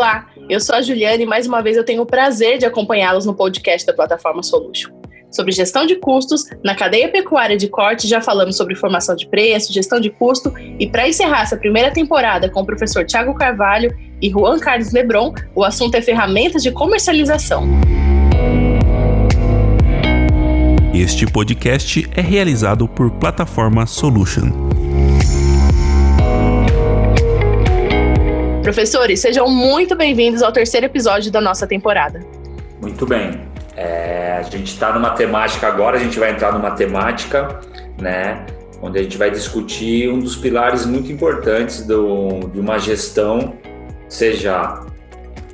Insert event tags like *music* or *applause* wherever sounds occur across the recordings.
Olá, eu sou a Juliane e mais uma vez eu tenho o prazer de acompanhá-los no podcast da plataforma Solution. Sobre gestão de custos, na cadeia pecuária de corte já falamos sobre formação de preço, gestão de custo e para encerrar essa primeira temporada com o professor Tiago Carvalho e Juan Carlos Lebron, o assunto é ferramentas de comercialização. Este podcast é realizado por Plataforma Solution. Professores, sejam muito bem-vindos ao terceiro episódio da nossa temporada. Muito bem. É, a gente está numa temática agora, a gente vai entrar numa temática, né, onde a gente vai discutir um dos pilares muito importantes do, de uma gestão, seja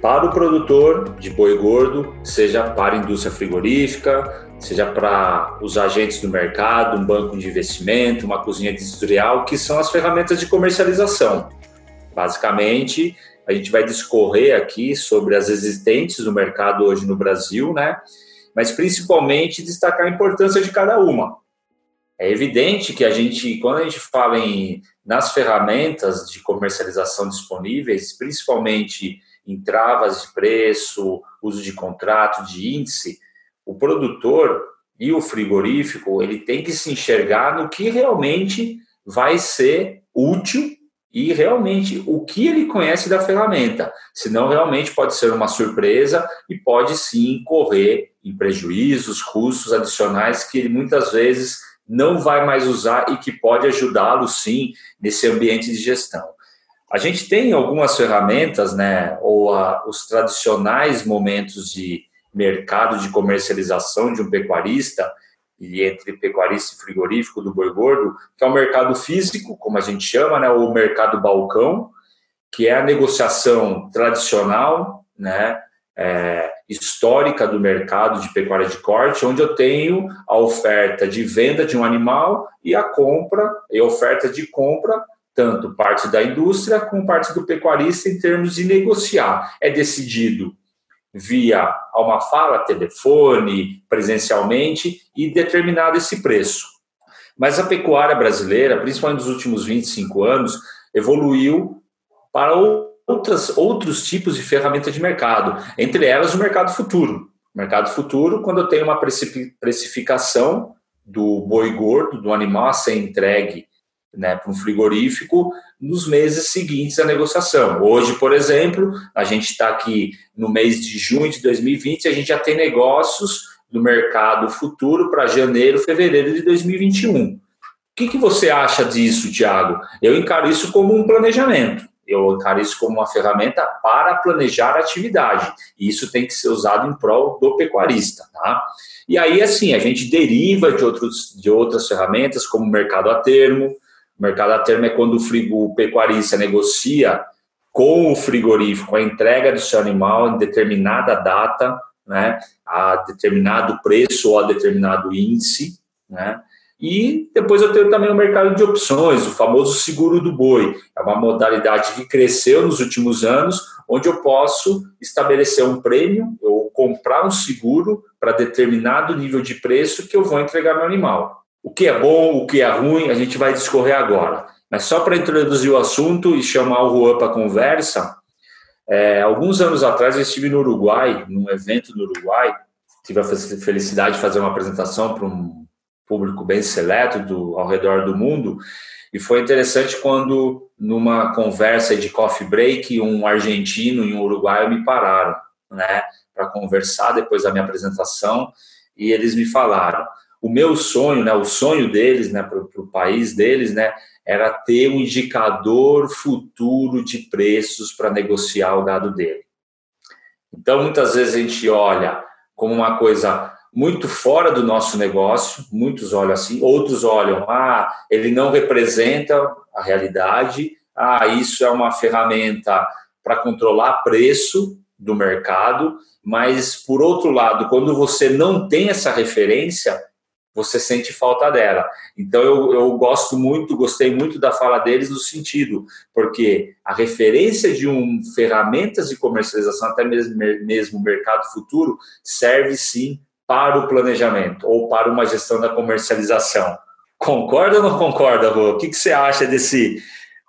para o produtor de boi gordo, seja para a indústria frigorífica, seja para os agentes do mercado, um banco de investimento, uma cozinha industrial, que são as ferramentas de comercialização. Basicamente, a gente vai discorrer aqui sobre as existentes no mercado hoje no Brasil, né? Mas principalmente destacar a importância de cada uma. É evidente que a gente, quando a gente fala em nas ferramentas de comercialização disponíveis, principalmente em travas de preço, uso de contrato, de índice, o produtor e o frigorífico, ele tem que se enxergar no que realmente vai ser útil e realmente o que ele conhece da ferramenta. Senão, realmente pode ser uma surpresa e pode sim correr em prejuízos, custos adicionais que ele muitas vezes não vai mais usar e que pode ajudá-lo sim nesse ambiente de gestão. A gente tem algumas ferramentas, né, ou a, os tradicionais momentos de mercado de comercialização de um pecuarista, e entre pecuarista e frigorífico do boi gordo, que é o mercado físico, como a gente chama, né, o mercado balcão, que é a negociação tradicional, né, é, histórica do mercado de pecuária de corte, onde eu tenho a oferta de venda de um animal e a compra e a oferta de compra tanto parte da indústria como parte do pecuarista em termos de negociar. É decidido via uma fala, telefone, presencialmente e determinado esse preço. Mas a pecuária brasileira, principalmente nos últimos 25 anos, evoluiu para outras, outros tipos de ferramenta de mercado, entre elas o mercado futuro. Mercado futuro, quando eu tenho uma precificação do boi gordo, do animal a ser entregue né, para um frigorífico nos meses seguintes à negociação. Hoje, por exemplo, a gente está aqui no mês de junho de 2020, a gente já tem negócios no mercado futuro para janeiro, fevereiro de 2021. O que, que você acha disso, Tiago? Eu encaro isso como um planejamento. Eu encaro isso como uma ferramenta para planejar a atividade. E isso tem que ser usado em prol do pecuarista. Tá? E aí, assim, a gente deriva de, outros, de outras ferramentas, como o mercado a termo, mercado a termo é quando o, frigo, o pecuarista negocia com o frigorífico a entrega do seu animal em determinada data, né, a determinado preço ou a determinado índice, né, e depois eu tenho também o mercado de opções, o famoso seguro do boi. É uma modalidade que cresceu nos últimos anos, onde eu posso estabelecer um prêmio ou comprar um seguro para determinado nível de preço que eu vou entregar meu animal. O que é bom, o que é ruim, a gente vai discorrer agora. Mas só para introduzir o assunto e chamar o Juan para conversa, é, alguns anos atrás eu estive no Uruguai, num evento no Uruguai, tive a felicidade de fazer uma apresentação para um público bem seleto do, ao redor do mundo, e foi interessante quando, numa conversa de coffee break, um argentino e um uruguaio me pararam, né, para conversar depois da minha apresentação, e eles me falaram: o meu sonho, né, o sonho deles, né, para o país deles, né, era ter um indicador futuro de preços para negociar o gado dele. Então, muitas vezes a gente olha como uma coisa muito fora do nosso negócio, muitos olham assim, outros olham, ah, ele não representa a realidade, ah, isso é uma ferramenta para controlar preço do mercado, mas por outro lado, quando você não tem essa referência, você sente falta dela. Então eu, eu gosto muito, gostei muito da fala deles no sentido, porque a referência de um ferramentas de comercialização, até mesmo, mesmo mercado futuro, serve sim para o planejamento ou para uma gestão da comercialização. Concorda ou não concorda, Rô? O que, que você acha desse,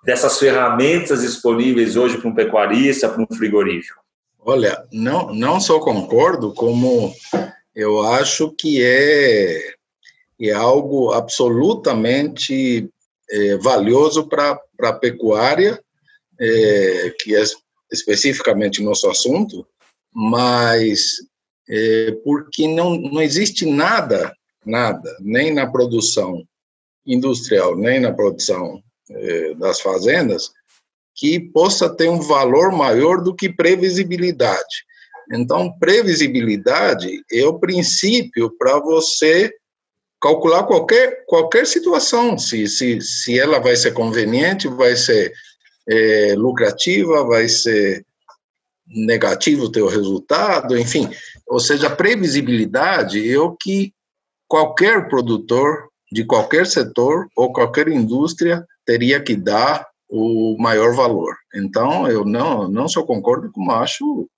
dessas ferramentas disponíveis hoje para um pecuarista, para um frigorífico? Olha, não, não só concordo, como eu acho que é, é algo absolutamente é, valioso para a pecuária, é, que é especificamente nosso assunto, mas é, porque não, não existe nada, nada, nem na produção industrial, nem na produção é, das fazendas, que possa ter um valor maior do que previsibilidade. Então, previsibilidade é o princípio para você calcular qualquer, qualquer situação, se, se, se ela vai ser conveniente, vai ser é, lucrativa, vai ser negativo o teu resultado, enfim. Ou seja, a previsibilidade é o que qualquer produtor de qualquer setor ou qualquer indústria teria que dar o maior valor. Então, eu não, não só concordo, como acho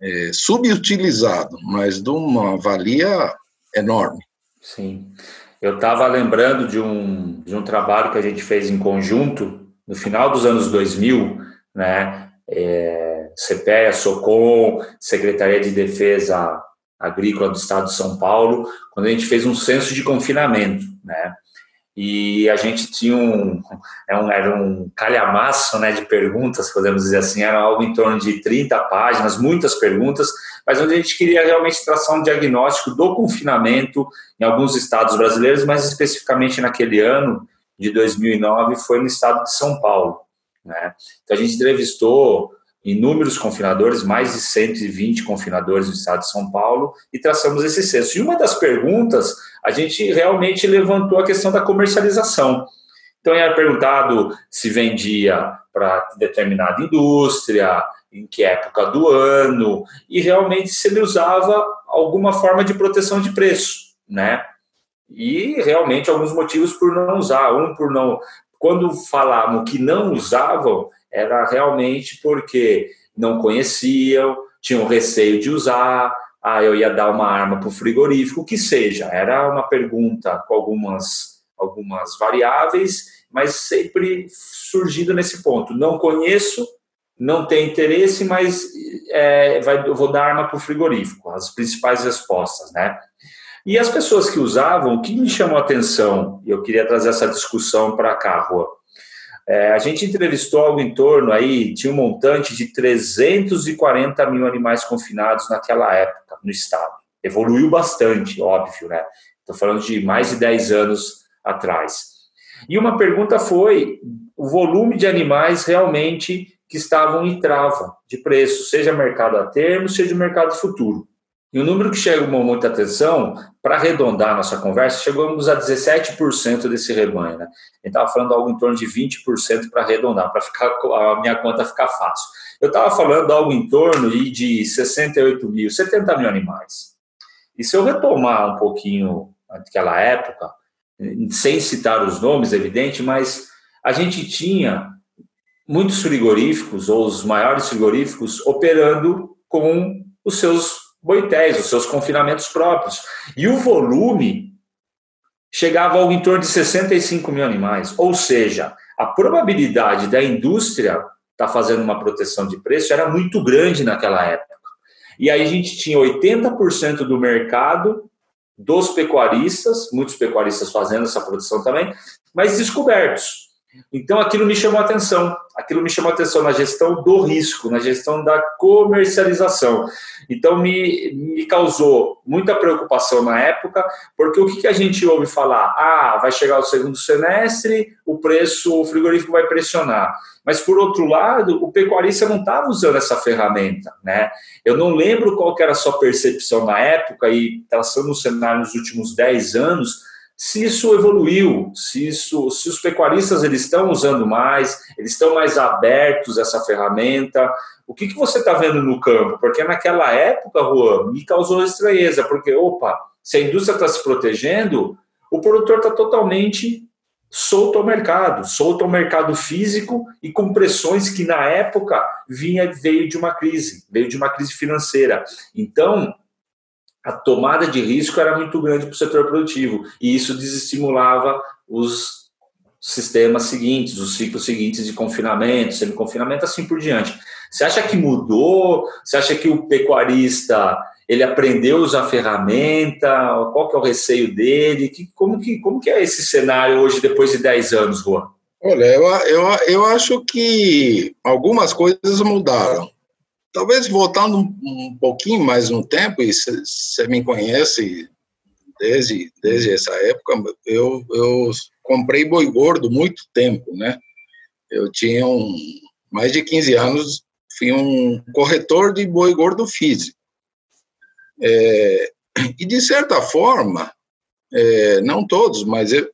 é, subutilizado, mas de uma valia enorme. Sim. Eu estava lembrando de um, de um trabalho que a gente fez em conjunto no final dos anos 2000, né? É, CPEA, SOCOM, Secretaria de Defesa Agrícola do Estado de São Paulo, quando a gente fez um censo de confinamento, né? E a gente tinha um, é era um calhamaço né, de perguntas, podemos dizer assim, era algo em torno de 30 páginas, muitas perguntas, mas onde a gente queria realmente traçar um diagnóstico do confinamento em alguns estados brasileiros, mas especificamente naquele ano de 2009 foi no estado de São Paulo. Né? Então a gente entrevistou inúmeros confinadores, mais de 120 confinadores no estado de São Paulo, e traçamos esse censo. E uma das perguntas, a gente realmente levantou a questão da comercialização. Então, era perguntado se vendia para determinada indústria, em que época do ano, e realmente se ele usava alguma forma de proteção de preço, né? E realmente alguns motivos por não usar. Um, por não. Quando falavam que não usavam, era realmente porque não conheciam, tinham receio de usar, ah, eu ia dar uma arma para o frigorífico, o que seja. Era uma pergunta com algumas, algumas variáveis, mas sempre surgindo nesse ponto. Não conheço, não tem interesse, mas é, vai, eu vou dar arma para o frigorífico. As principais respostas, né? E as pessoas que usavam, o que me chamou a atenção, e eu queria trazer essa discussão para cá, Rua, é, a gente entrevistou algo em torno aí, tinha um montante de 340 mil animais confinados naquela época no estado. Evoluiu bastante, óbvio, né? Estou falando de mais de 10 anos atrás. E uma pergunta foi o volume de animais realmente que estavam em trava de preço, seja mercado a termo, seja mercado futuro. E o número que chamou muita atenção, para arredondar nossa conversa, chegamos a 17% desse rebanho. Né? A gente estava falando algo em torno de 20% para arredondar, para ficar a minha conta ficar fácil. Eu estava falando algo em torno de 68 mil, 70 mil animais. E se eu retomar um pouquinho daquela época, sem citar os nomes, evidente, mas a gente tinha muitos frigoríficos, ou os maiores frigoríficos, operando com os seus boitéis, os seus confinamentos próprios. E o volume chegava ao em torno de 65 mil animais. Ou seja, a probabilidade da indústria estar tá fazendo uma proteção de preço era muito grande naquela época. E aí a gente tinha 80% do mercado dos pecuaristas, muitos pecuaristas fazendo essa produção também, mas descobertos. Então aquilo me chamou atenção, aquilo me chamou atenção na gestão do risco, na gestão da comercialização. Então me, me causou muita preocupação na época, porque o que, que a gente ouve falar? Ah, vai chegar o segundo semestre, o preço, o frigorífico vai pressionar. Mas por outro lado, o pecuarista não estava usando essa ferramenta, né? Eu não lembro qual era a sua percepção na época e traçando o cenário nos últimos 10 anos, se isso evoluiu, se, isso, se os pecuaristas eles estão usando mais, eles estão mais abertos a essa ferramenta. O que, que você está vendo no campo? Porque naquela época, Juan, me causou estranheza, porque, opa, se a indústria está se protegendo, o produtor está totalmente solto ao mercado, solto ao mercado físico e com pressões que na época vinha veio de uma crise, veio de uma crise financeira. Então, a tomada de risco era muito grande para o setor produtivo e isso desestimulava os sistemas seguintes, os ciclos seguintes de confinamento, semi-confinamento, assim por diante. Você acha que mudou? Você acha que o pecuarista ele aprendeu a usar a ferramenta? Qual que é o receio dele? Que, como, que, como que é esse cenário hoje, depois de 10 anos, Juan? Olha, eu, eu, eu acho que algumas coisas mudaram. Talvez voltando um, um pouquinho mais no tempo, e você me conhece desde, desde essa época, eu, eu comprei boi gordo muito tempo, né? Eu tinha um, mais de 15 anos, fui um corretor de boi gordo físico. É, e, de certa forma, é, não todos, mas eu,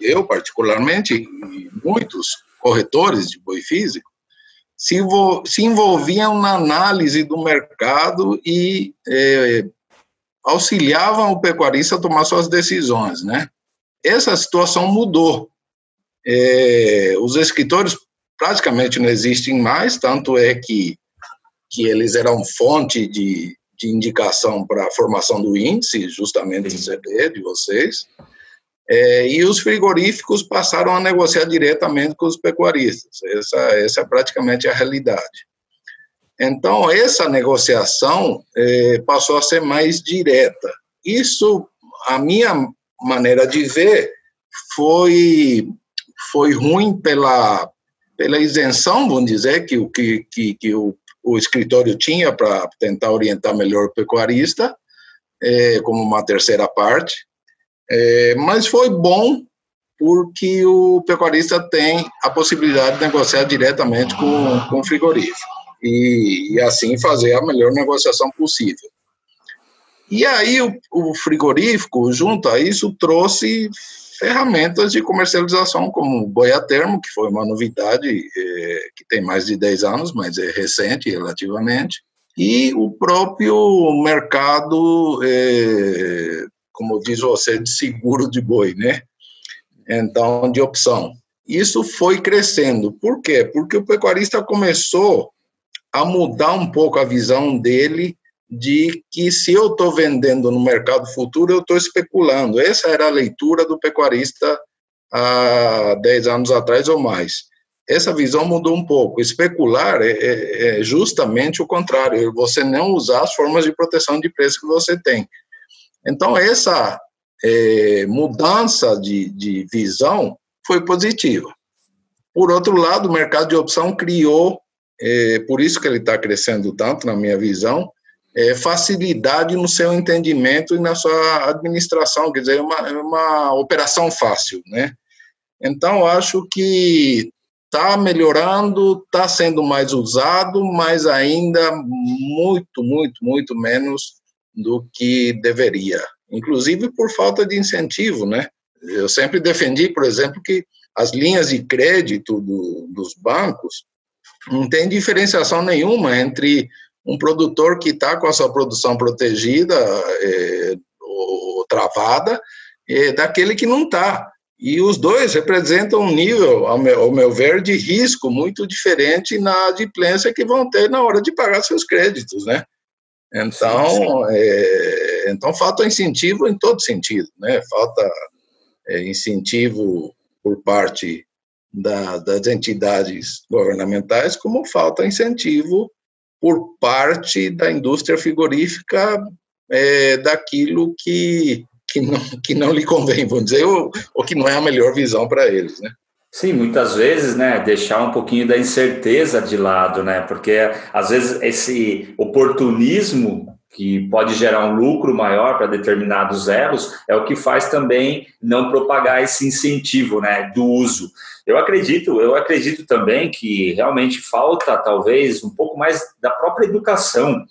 eu particularmente, muitos corretores de boi físico, se, se envolviam na análise do mercado e é, auxiliavam o pecuarista a tomar suas decisões, né? Essa situação mudou. É, os escritores praticamente não existem mais, tanto é que, que eles eram fonte de, de indicação para a formação do índice, justamente o CD de vocês. É, e os frigoríficos passaram a negociar diretamente com os pecuaristas. Essa, essa é praticamente a realidade. Então, essa negociação é, passou a ser mais direta. Isso, a minha maneira de ver, foi, foi ruim pela, pela isenção, vamos dizer, que, que, que, que o, o escritório tinha para tentar orientar melhor o pecuarista, é, como uma terceira parte. É, mas foi bom porque o pecuarista tem a possibilidade de negociar diretamente com, com o frigorífico e, e assim fazer a melhor negociação possível. E aí o, o, frigorífico, junto a isso, trouxe ferramentas de comercialização, como o boia termo, que foi uma novidade é, que tem mais de 10 anos, mas é recente relativamente, e o próprio mercado é, como diz você, de seguro de boi, né? Então, de opção. Isso foi crescendo. Por quê? Porque o pecuarista começou a mudar um pouco a visão dele de que se eu estou vendendo no mercado futuro, eu estou especulando. Essa era a leitura do pecuarista há 10 anos atrás ou mais. Essa visão mudou um pouco. Especular é, é, é justamente o contrário, você não usar as formas de proteção de preço que você tem. Então, essa é, mudança de, de visão foi positiva. Por outro lado, o mercado de opção criou, é, por isso que ele está crescendo tanto, na minha visão, é, facilidade no seu entendimento e na sua administração, quer dizer, é uma, é uma operação fácil, né? Então, acho que está melhorando, está sendo mais usado, mas ainda muito, muito, muito menos do que deveria, inclusive por falta de incentivo, né? Eu sempre defendi, por exemplo, que as linhas de crédito do, dos bancos não tem diferenciação nenhuma entre um produtor que está com a sua produção protegida é, ou travada é, daquele que não está. E os dois representam um nível, ao meu, ao meu, ver, de risco muito diferente na adimplência que vão ter na hora de pagar seus créditos, né? Então, é, então falta incentivo em todo sentido, né? Falta é, incentivo por parte da, das entidades governamentais, como falta incentivo por parte da indústria frigorífica é, daquilo que, que, não, que não lhe convém, vamos dizer, ou, ou que não é a melhor visão para eles, né? Sim, muitas vezes, né, deixar um pouquinho da incerteza de lado, né, porque às vezes esse oportunismo que pode gerar um lucro maior para determinados elos é o que faz também não propagar esse incentivo, né, do uso. Eu acredito, eu acredito também que realmente falta talvez um pouco mais da própria educação.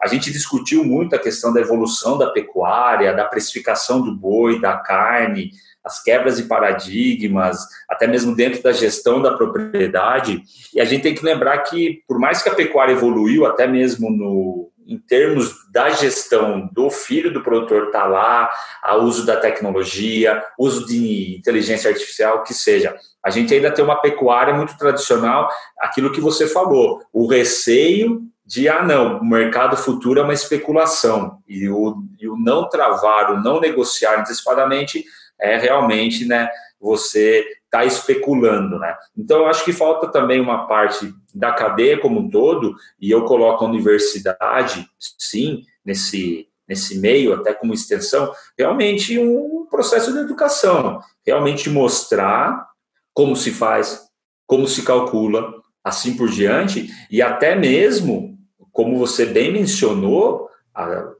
A gente discutiu muito a questão da evolução da pecuária, da precificação do boi, da carne, as quebras de paradigmas, até mesmo dentro da gestão da propriedade. E a gente tem que lembrar que, por mais que a pecuária evoluiu, até mesmo no, em termos da gestão do filho do produtor estar tá lá, a uso da tecnologia, uso de inteligência artificial, que seja. A gente ainda tem uma pecuária muito tradicional, aquilo que você falou, o receio de, ah, não, o mercado futuro é uma especulação, e o, e o não travar, o não negociar antecipadamente é realmente, né, você está especulando, né? Então, eu acho que falta também uma parte da cadeia como um todo, e eu coloco a universidade, sim, nesse, nesse meio, até como extensão, realmente um processo de educação, realmente mostrar como se faz, como se calcula, assim por diante, e até mesmo, como você bem mencionou,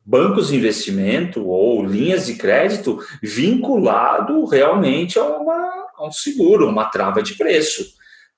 bancos de investimento ou linhas de crédito vinculado realmente a, uma, a um seguro, uma trava de preço.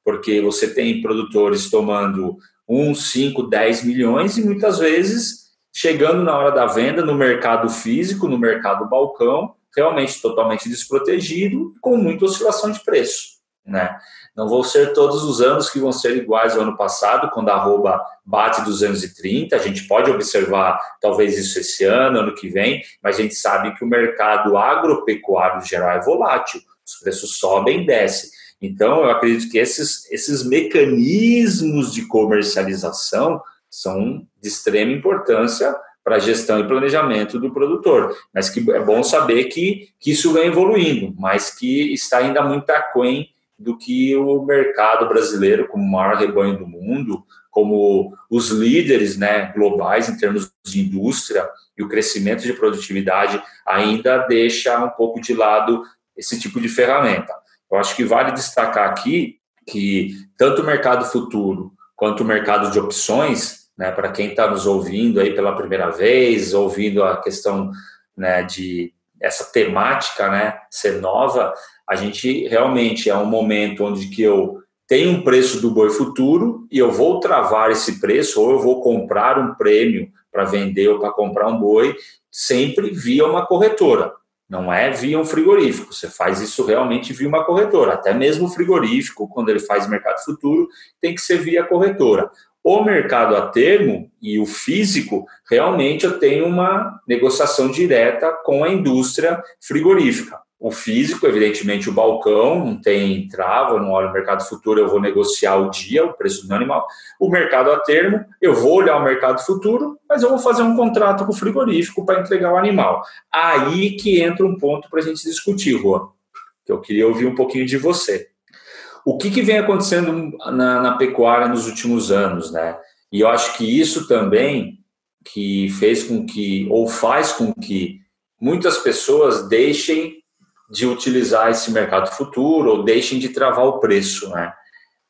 Porque você tem produtores tomando 1, 5, 10 milhões e muitas vezes chegando na hora da venda no mercado físico, no mercado balcão, realmente totalmente desprotegido, com muita oscilação de preço. Né? Não vão ser todos os anos que vão ser iguais ao ano passado, quando a arroba bate 230. A gente pode observar talvez isso esse ano, ano que vem, mas a gente sabe que o mercado agropecuário geral é volátil. Os preços sobem e descem. Então, eu acredito que esses, esses mecanismos de comercialização são de extrema importância para a gestão e planejamento do produtor. Mas que é bom saber que, que isso vem evoluindo, mas que está ainda muito aquém do que o mercado brasileiro, como o maior rebanho do mundo, como os líderes né, globais em termos de indústria e o crescimento de produtividade, ainda deixa um pouco de lado esse tipo de ferramenta. Eu acho que vale destacar aqui que tanto o mercado futuro quanto o mercado de opções, né, para quem está nos ouvindo aí pela primeira vez, ouvindo a questão né, de essa temática né, ser nova, a gente realmente é um momento onde que eu tenho um preço do boi futuro e eu vou travar esse preço ou eu vou comprar um prêmio para vender ou para comprar um boi sempre via uma corretora. Não é via um frigorífico. Você faz isso realmente via uma corretora. Até mesmo o frigorífico, quando ele faz mercado futuro, tem que ser via corretora. O mercado a termo e o físico, realmente eu tenho uma negociação direta com a indústria frigorífica. O físico, evidentemente, o balcão, não tem trava, não olho o mercado futuro, eu vou negociar o dia, o preço do animal. O mercado a termo, eu vou olhar o mercado futuro, mas eu vou fazer um contrato com o frigorífico para entregar o animal. Aí que entra um ponto para a gente discutir, Juan, que eu queria ouvir um pouquinho de você. O que, que vem acontecendo na, na pecuária nos últimos anos, né? E eu acho que isso também que fez com que, ou faz com que muitas pessoas deixem de utilizar esse mercado futuro ou deixem de travar o preço, né?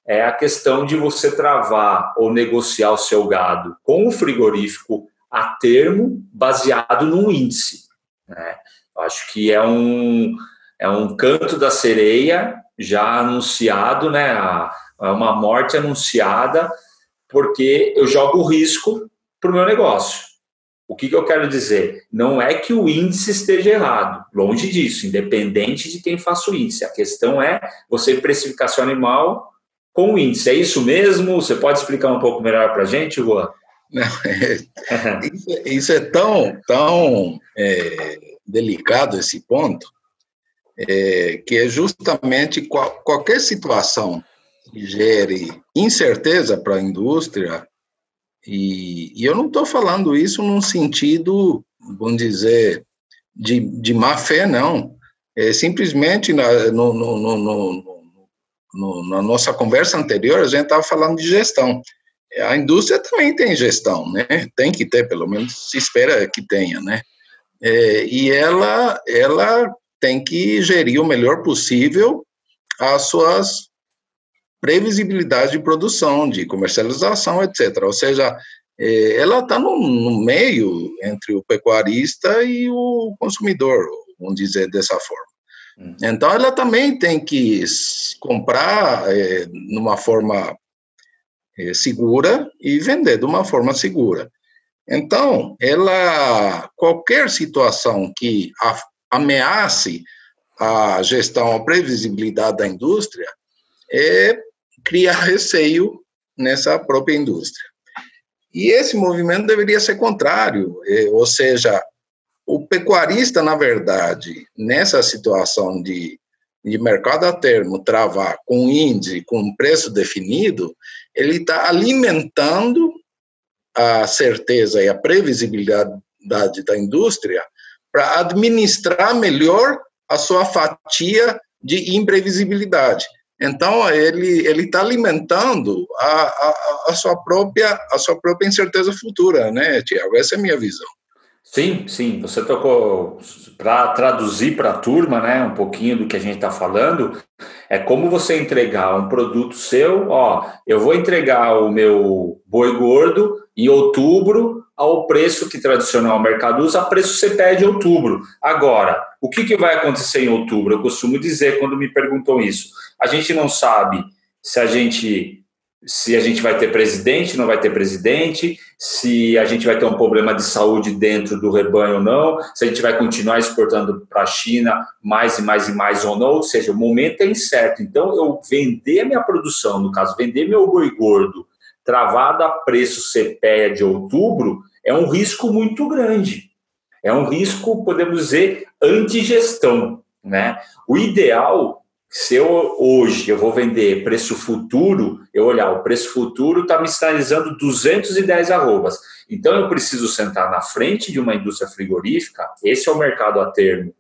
É a questão de você travar ou negociar o seu gado com o frigorífico a termo baseado num índice. Né? Acho que é um, é um canto da sereia já anunciado, né? É uma morte anunciada, porque eu jogo risco para o meu negócio. O que, que, eu quero dizer? Não é que o índice esteja errado, longe disso, independente de quem faça o índice. A questão é você precificar seu animal com o índice. É isso mesmo? Você pode explicar um pouco melhor para a gente, Juan? Não, é, isso, isso, é tão, tão é, delicado esse ponto, é, que é justamente qual, qualquer situação que gere incerteza para a indústria, e, e eu não estou falando isso num sentido, vamos dizer, de, de má fé, não. É simplesmente na, no, no, no, na nossa conversa anterior, a gente estava falando de gestão. A indústria também tem gestão, né? Tem que ter, pelo menos se espera que tenha, né? É, e ela, ela tem que gerir o melhor possível as suas previsibilidades de produção, de comercialização, etc. Ou seja, é, ela está no, no, meio entre o pecuarista e o consumidor, vamos dizer dessa forma. Hum. Então, ela também tem que comprar é, numa forma é, segura e vender de uma forma segura. Então, ela qualquer situação que ameace a gestão, a previsibilidade da indústria, é cria receio nessa própria indústria. E esse movimento deveria ser contrário, é, ou seja, o pecuarista, na verdade, nessa situação de, de mercado a termo travar com índice, com preço definido, ele está alimentando a certeza e a previsibilidade da indústria para administrar melhor a sua fatia de imprevisibilidade. Então ele ele está alimentando a, a, a, sua própria a sua própria incerteza futura, né, Tiago? Essa é a minha visão. Sim, sim. Você tocou para traduzir para a turma, né, um pouquinho do que a gente está falando. É como você entregar um produto seu. Ó, eu vou entregar o meu boi gordo em outubro ao preço que tradicional mercado usa, preço CPE de outubro. Agora, o que, que vai acontecer em outubro? Eu costumo dizer quando me perguntam isso. A gente não sabe se a gente se a gente vai ter presidente, não vai ter presidente, se a gente vai ter um problema de saúde dentro do rebanho ou não, se a gente vai continuar exportando para a China mais e mais e mais ou não, ou seja, o momento é incerto. Então, eu vender minha produção, no caso, vender meu boi gordo travado a preço CPEA de outubro, é um risco muito grande. É um risco, podemos dizer, antigestão. Né? O ideal, se eu hoje eu vou vender preço futuro, eu olhar o preço futuro está me sinalizando 210 arrobas. Então eu preciso sentar na frente de uma indústria frigorífica, esse é o mercado a termo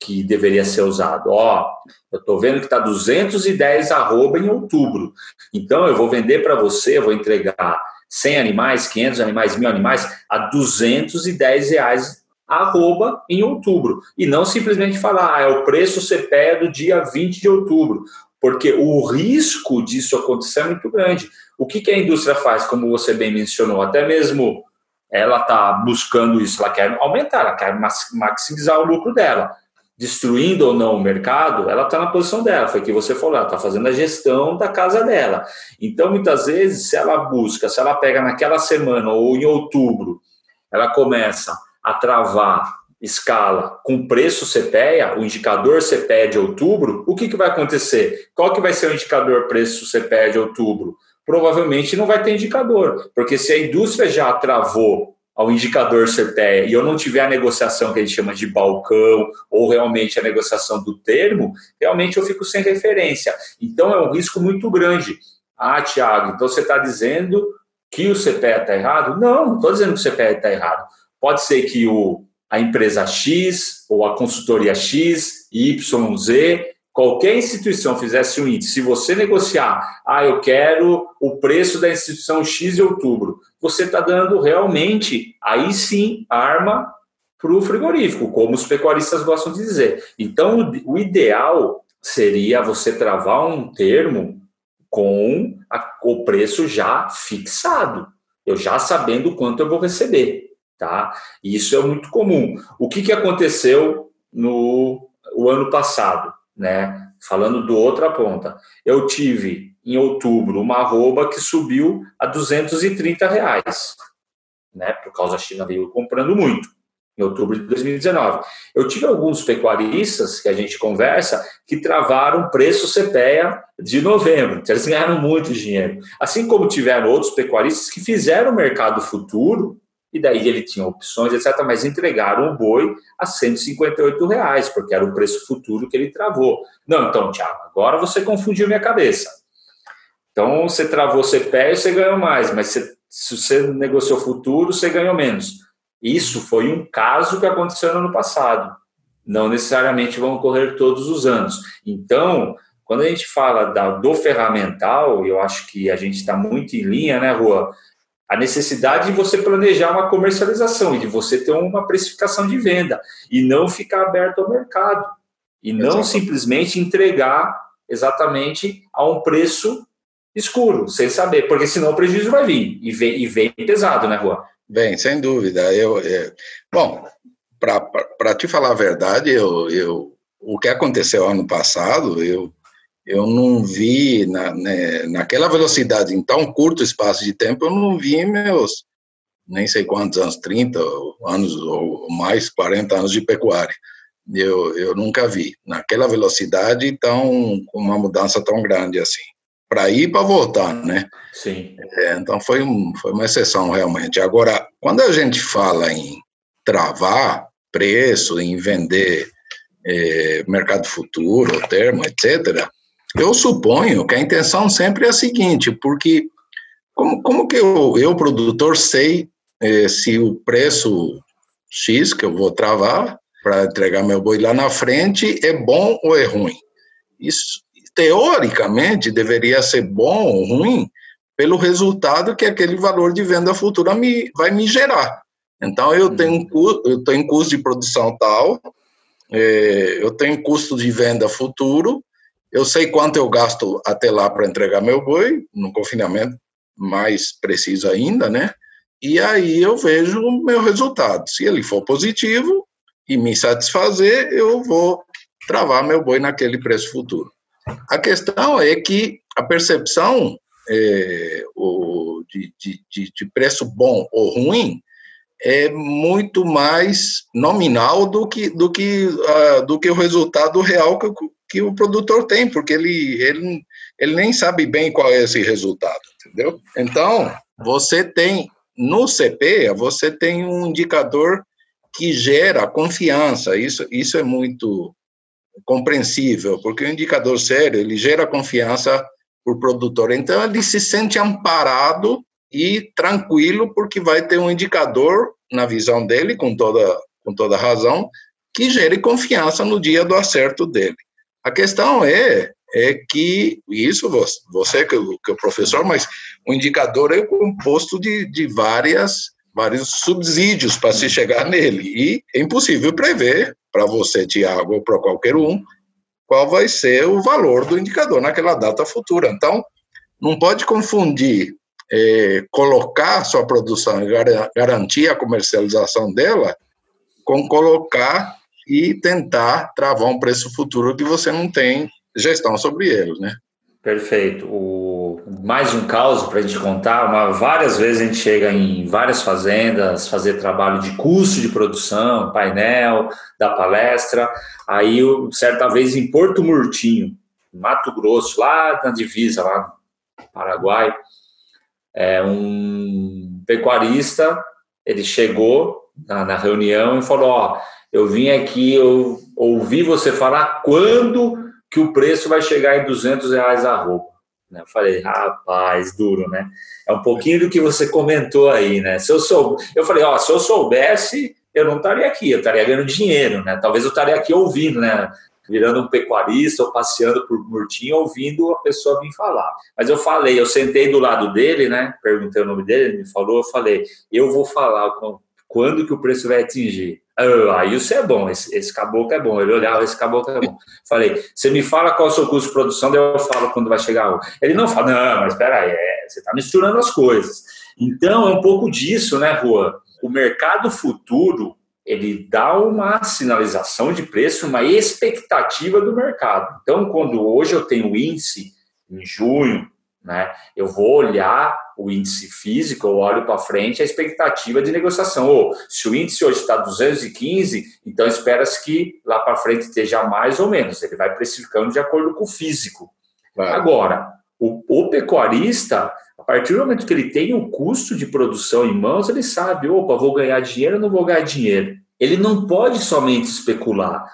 que deveria ser usado. Ó, eu estou vendo que está 210 arroba em outubro. Então eu vou vender para você, eu vou entregar 100 animais, 500 animais, mil animais a 210 reais arroba em outubro. E não simplesmente falar, ah, é o preço CPE do dia 20 de outubro. Porque o risco disso acontecer é muito grande. O que, que a indústria faz, como você bem mencionou? Até mesmo ela está buscando isso, ela quer aumentar, ela quer maximizar o lucro dela destruindo ou não o mercado, ela está na posição dela, foi que você falou, ela está fazendo a gestão da casa dela. Então, muitas vezes, se ela busca, se ela pega naquela semana ou em outubro, ela começa a travar escala com preço CPEA, o indicador CPEA de outubro, o que, que vai acontecer? Qual que vai ser o indicador preço CPEA de outubro? Provavelmente não vai ter indicador, porque se a indústria já travou ao indicador CPE e eu não tiver a negociação que a gente chama de balcão ou realmente a negociação do termo, realmente eu fico sem referência. Então é um risco muito grande. Ah, Tiago, então você está dizendo que o CPE está errado? Não, não estou dizendo que o CPE está errado. Pode ser que o, a empresa X ou a consultoria X, Y, Z qualquer instituição fizesse um índice, se você negociar, ah, eu quero o preço da instituição X de outubro, você está dando realmente, aí sim, arma para o frigorífico, como os pecuaristas gostam de dizer. Então, o ideal seria você travar um termo com a, o preço já fixado, eu já sabendo quanto eu vou receber, tá? Isso é muito comum. O que, que aconteceu no o ano passado? né? Falando do outra ponta, eu tive em outubro uma arroba que subiu a 230 reais, né? Por causa da China veio comprando muito em outubro de 2019. Eu tive alguns pecuaristas que a gente conversa que travaram preço CPEA de novembro, eles ganharam muito dinheiro. Assim como tiveram outros pecuaristas que fizeram mercado futuro e daí ele tinha opções, etc., mas entregaram o boi a 158 reais, porque era o preço futuro que ele travou. Não, então, Tiago, agora você confundiu minha cabeça. Então, você travou CPE e você ganhou mais, mas você, se você negociou futuro, você ganhou menos. Isso foi um caso que aconteceu no ano passado. Não necessariamente vão ocorrer todos os anos. Então, quando a gente fala da, do ferramental, eu acho que a gente está muito em linha, né, Rua? A necessidade de você planejar uma comercialização e de você ter uma precificação de venda e não ficar aberto ao mercado e não Exato. simplesmente entregar exatamente a um preço escuro, sem saber, porque senão o prejuízo vai vir, e vem, e vem pesado, né, Juan? Bem, sem dúvida. Eu, é, bom, para te falar a verdade, eu, eu, o que aconteceu ano passado, eu, eu não vi, na, né, naquela velocidade, em tão curto espaço de tempo, eu não vi meus, nem sei quantos anos, 30 anos ou mais, 40 anos de pecuária. Eu, eu nunca vi, naquela velocidade, tão, com uma mudança tão grande assim para ir e para voltar, né? Sim. É, então foi, um, foi uma exceção realmente. Agora, quando a gente fala em travar preço, em vender é, mercado futuro, termo, etc., eu suponho que a intenção sempre é a seguinte, porque como, como que eu, eu produtor, sei é, se o preço X que eu vou travar para entregar meu boi lá na frente é bom ou é ruim? Isso, teoricamente, deveria ser bom ou ruim pelo resultado que aquele valor de venda futura me, vai me gerar. Então, eu tenho, um, eu tenho custo de produção tal, é, eu tenho custo de venda futuro, eu sei quanto eu gasto até lá para entregar meu boi, no confinamento, mais preciso ainda, né? E aí eu vejo o meu resultado. Se ele for positivo e me satisfazer, eu vou travar meu boi naquele preço futuro. A questão é que a percepção é, o, de, de, de, preço bom ou ruim é muito mais nominal do que, do que, uh, do que o resultado real que, que o produtor tem, porque ele, ele, ele nem sabe bem qual é esse resultado, entendeu? Então, você tem, no CP, você tem um indicador que gera confiança, isso, isso é muito compreensível, porque o indicador sério, ele gera confiança para o produtor. Então, ele se sente amparado e tranquilo, porque vai ter um indicador, na visão dele, com toda, com toda razão, que gere confiança no dia do acerto dele. A questão é, é que, isso você que, é o professor, mas o indicador é composto de, de várias vários subsídios para se chegar nele. E é impossível prever, para você, Tiago, ou para qualquer um, qual vai ser o valor do indicador naquela data futura. Então, não pode confundir é, colocar sua produção e garantir a comercialização dela com colocar e tentar travar um preço futuro que você não tem gestão sobre ele, né? Perfeito. O, mais um caos para a gente contar. Uma, várias vezes a gente chega em várias fazendas, fazer trabalho de custo de produção, painel, da palestra. Aí, certa vez em Porto Murtinho, Mato Grosso, lá na divisa, lá no Paraguai, é, um pecuarista, ele chegou na, na reunião e falou, ó, eu vim aqui, eu ouvi você falar quando que o preço vai chegar em 200 reais a roupa. Né? Eu falei, rapaz, duro, né? É um pouquinho do que você comentou aí, né? Se eu sou, eu falei, ó, se eu soubesse, eu não estaria aqui, eu estaria ganhando dinheiro, né? Talvez eu estaria aqui ouvindo, né? Virando um pecuarista ou passeando por Murtinho, ouvindo a pessoa vir falar. Mas eu falei, eu sentei do lado dele, né? Perguntei o nome dele, ele me falou, eu falei, eu vou falar quando que o preço vai atingir. Ah, isso é bom, esse, esse caboclo é bom. Ele olhava, esse caboclo é bom. Falei, você me fala qual é o seu custo de produção, daí eu falo quando vai chegar. Ele não fala, não, mas espera aí, é, você está misturando as coisas. Então, é um pouco disso, né, Rua? O mercado futuro, ele dá uma sinalização de preço, uma expectativa do mercado. Então, quando hoje eu tenho índice em junho, né? Eu vou olhar o índice físico, eu olho para frente a expectativa de negociação. Ou se o índice hoje está 215, então espera-se que lá para frente esteja mais ou menos. Ele vai precificando de acordo com o físico. Agora, o, o, pecuarista, a partir do momento que ele tem o custo de produção em mãos, ele sabe: opa, vou ganhar dinheiro ou não vou ganhar dinheiro. Ele não pode somente especular.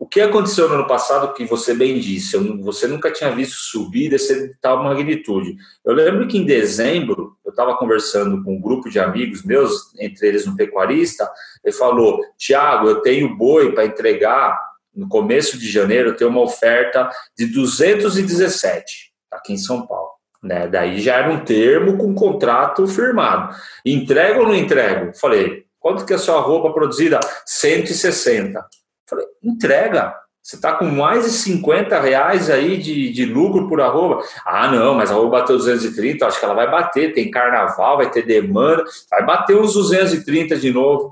O que aconteceu no ano passado, que você bem disse, você nunca tinha visto subir desse tal magnitude. Eu lembro que em dezembro, eu estava conversando com um grupo de amigos meus, entre eles um pecuarista, ele falou, Tiago, eu tenho boi para entregar, no começo de janeiro, eu tenho uma oferta de 217, aqui em São Paulo. Né? Daí já era um termo com contrato firmado. Entrego ou não entrego? Falei, quanto que é a sua roupa produzida? 160. Falei, entrega. Você está com mais de 50 reais aí de, de lucro por arroba. Ah, não, mas a arroba bateu 230, acho que ela vai bater. Tem carnaval, vai ter demanda, vai bater uns 230 de novo.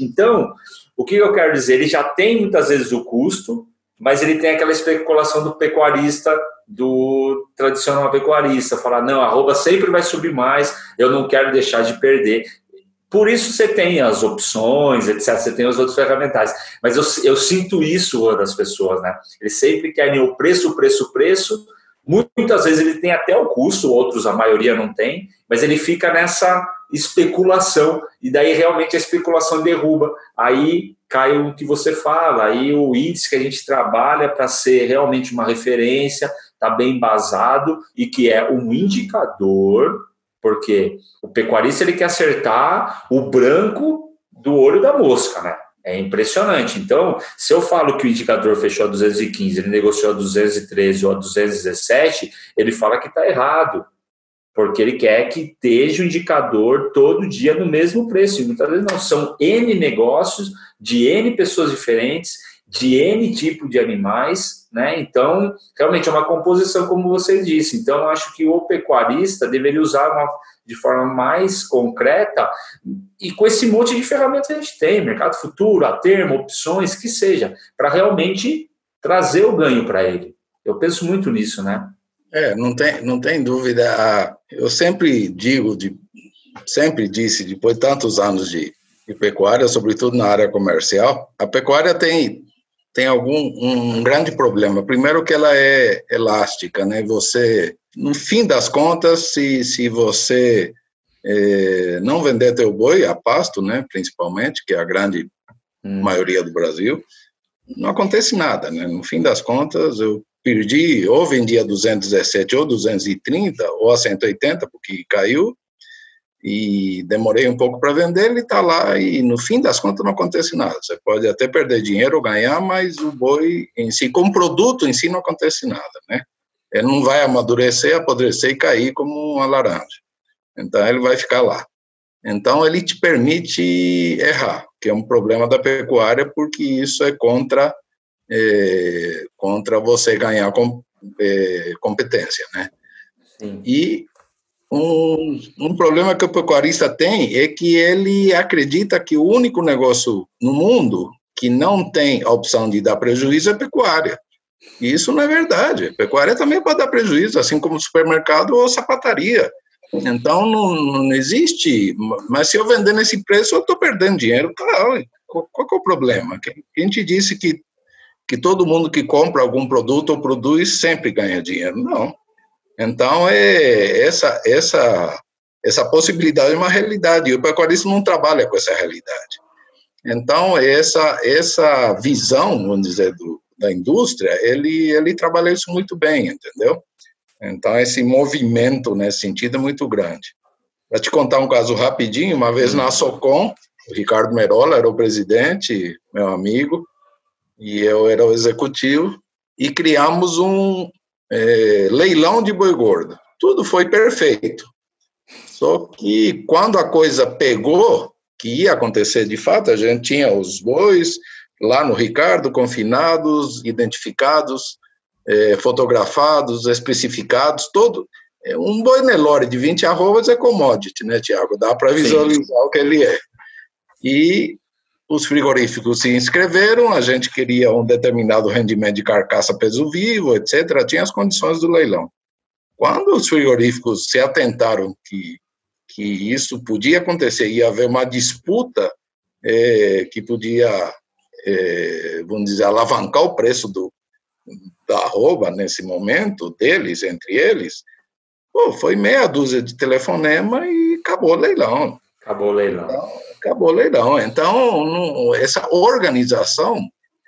Então, o que eu quero dizer? Ele já tem muitas vezes o custo, mas ele tem aquela especulação do pecuarista, do tradicional pecuarista, falar, não, a arroba sempre vai subir mais, eu não quero deixar de perder. Por isso você tem as opções, etc. Você tem os outros ferramentais. Mas eu, eu sinto isso das pessoas, né? Eles sempre querem o preço, preço, preço. Muitas vezes ele tem até o custo, outros a maioria não tem, mas ele fica nessa especulação e daí realmente a especulação derruba. Aí cai o que você fala, aí o índice que a gente trabalha para ser realmente uma referência, está bem embasado e que é um indicador porque o pecuarista ele quer acertar o branco do olho da mosca, né? É impressionante. Então, se eu falo que o indicador fechou a 215, ele negociou a 213 ou a 217, ele fala que está errado. Porque ele quer que esteja o indicador todo dia no mesmo preço. Muitas vezes não. São N negócios de N pessoas diferentes, de N tipo de animais, né? Então, realmente é uma composição, como você disse. Então, acho que o pecuarista deveria usar uma, de forma mais concreta e com esse monte de ferramentas que a gente tem, mercado futuro, a termo, opções, que seja, para realmente trazer o ganho para ele. Eu penso muito nisso, né? É, não tem, não tem dúvida. Eu sempre digo, de, sempre disse, depois de tantos anos de, de pecuária, sobretudo na área comercial, a pecuária tem tem algum um grande problema. Primeiro que ela é elástica, né? Você, no fim das contas, se, se você é, não vender teu boi a pasto, né, principalmente, que é a grande hum. maioria do Brasil, não acontece nada, né? No fim das contas, eu perdi ou vendi a 217 ou 230 ou a 180 porque caiu e demorei um pouco para vender, ele está lá e no fim das contas não acontece nada. Você pode até perder dinheiro ou ganhar, mas o boi em si, como produto em si, não acontece nada, né? Ele não vai amadurecer, apodrecer e cair como uma laranja. Então ele vai ficar lá. Então ele te permite errar, que é um problema da pecuária, porque isso é contra é, contra você ganhar com, é, competência, né? Sim. E um, um problema que o pecuarista tem é que ele acredita que o único negócio no mundo que não tem a opção de dar prejuízo é pecuária. E isso não é verdade. Pecuária também pode dar prejuízo, assim como supermercado ou sapataria. Então, não, não existe. Mas se eu vender nesse preço, eu estou perdendo dinheiro. Tá, qual, qual é o problema? Quem te disse que, que todo mundo que compra algum produto ou produz sempre ganha dinheiro? Não. Então, é, essa, essa, essa possibilidade é uma realidade, e o pecuarista não trabalha com essa realidade. Então, essa, essa visão, vamos dizer, do, da indústria, ele, ele trabalha isso muito bem, entendeu? Então, esse movimento nesse sentido é muito grande. Para te contar um caso rapidinho, uma vez na Socom, o Ricardo Merola era o presidente, meu amigo, e eu era o executivo, e criamos um, é, leilão de boi gordo. Tudo foi perfeito. Só que quando a coisa pegou, que ia acontecer de fato, a gente tinha os bois lá no Ricardo, confinados, identificados, é, fotografados, especificados, todo. É, um boi Nelore de 20 arrobas é commodity, né, Tiago? Dá para visualizar Sim. o que ele é. E os frigoríficos se inscreveram, a gente queria um determinado rendimento de carcaça peso vivo, etc. Tinha as condições do leilão. Quando os frigoríficos se atentaram que, que isso podia acontecer, ia haver uma disputa é, que podia, é, vamos dizer, alavancar o preço do, da arroba nesse momento, deles, entre eles, pô, foi meia dúzia de telefonema e acabou o leilão. Acabou o leilão. Então, acabou o leilão. Então, essa organização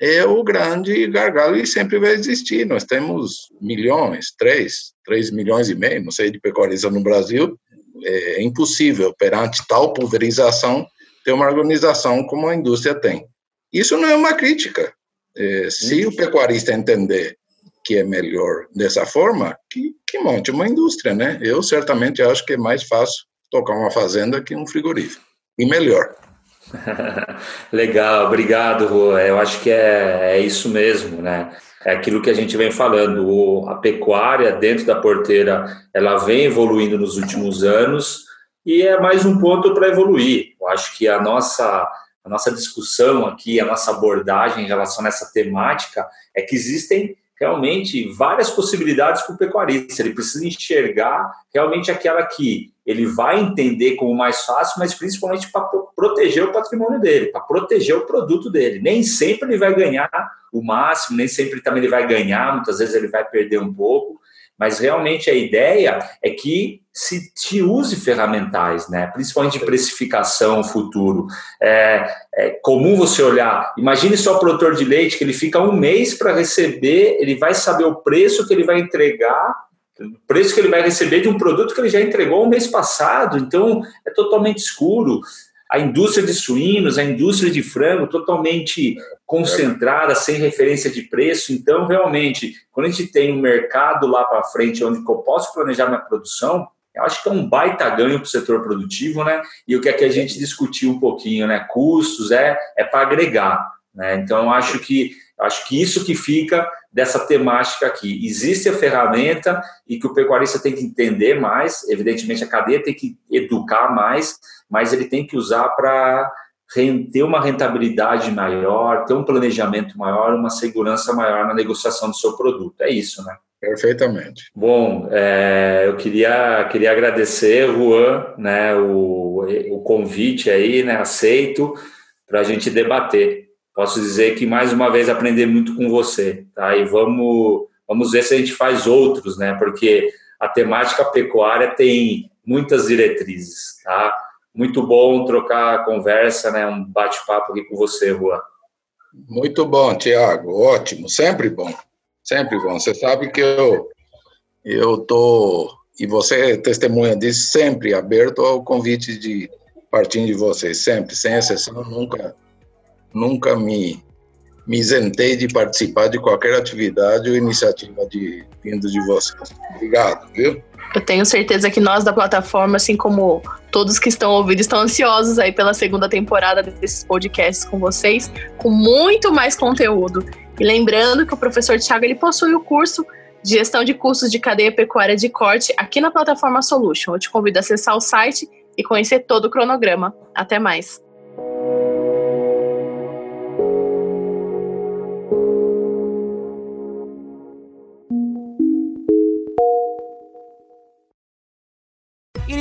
é o grande gargalo e sempre vai existir. Nós temos milhões, três, três milhões e meio, não sei, de pecuaristas no Brasil. É impossível, perante tal pulverização, ter uma organização como a indústria tem. Isso não é uma crítica. É, se o pecuarista entender que é melhor dessa forma, que, que monte uma indústria, né? Eu certamente acho que é mais fácil tocar uma fazenda que um frigorífico e melhor. *laughs* Legal, obrigado, Rô. Eu acho que é, é isso mesmo, né? É aquilo que a gente vem falando, o, a pecuária dentro da porteira, ela vem evoluindo nos últimos anos e é mais um ponto para evoluir. Eu acho que a nossa, a nossa discussão aqui, a nossa abordagem em relação a essa temática é que existem realmente várias possibilidades para o pecuarista. Ele precisa enxergar realmente aquela que ele vai entender como mais fácil, mas principalmente para proteger o patrimônio dele, para proteger o produto dele. Nem sempre ele vai ganhar o máximo, nem sempre também ele vai ganhar, muitas vezes ele vai perder um pouco, mas realmente a ideia é que se te use ferramentais, né? principalmente de precificação futuro. É, é comum você olhar, imagine só o produtor de leite que ele fica um mês para receber, ele vai saber o preço que ele vai entregar, o preço que ele vai receber de um produto que ele já entregou o mês passado, então é totalmente escuro a indústria de suínos, a indústria de frango totalmente concentrada, sem referência de preço. Então, realmente, quando a gente tem um mercado lá para frente onde eu posso planejar minha produção, eu acho que é um baita ganho para o setor produtivo, né? E o que é que a gente discutiu um pouquinho, né? Custos é, é para agregar. Né? Então, eu acho que acho que isso que fica dessa temática aqui. Existe a ferramenta e que o pecuarista tem que entender mais, evidentemente a cadeia tem que educar mais, mas ele tem que usar para ter uma rentabilidade maior, ter um planejamento maior, uma segurança maior na negociação do seu produto. É isso, né? Perfeitamente. Bom, é, eu queria, queria agradecer, Juan, né, o, o convite aí, né, aceito, para a gente debater. Posso dizer que, mais uma vez, aprendi muito com você, tá? E vamos, vamos ver se a gente faz outros, né? Porque a temática pecuária tem muitas diretrizes, tá? Muito bom trocar conversa, né? Um bate-papo aqui com você, Juan. Muito bom, Tiago. Ótimo, sempre bom. Sempre bom. Você sabe que eu eu tô e você é testemunha disso sempre aberto ao convite de partindo de vocês, sempre, sem exceção, nunca nunca me me isentei de participar de qualquer atividade ou iniciativa de vindo de vocês. Obrigado, viu? Eu tenho certeza que nós da plataforma, assim como todos que estão ouvindo, estão ansiosos aí pela segunda temporada desses podcasts com vocês, com muito mais conteúdo. E lembrando que o professor Thiago ele possui o curso de gestão de custos de cadeia pecuária de corte aqui na plataforma Solution. Eu te convido a acessar o site e conhecer todo o cronograma. Até mais.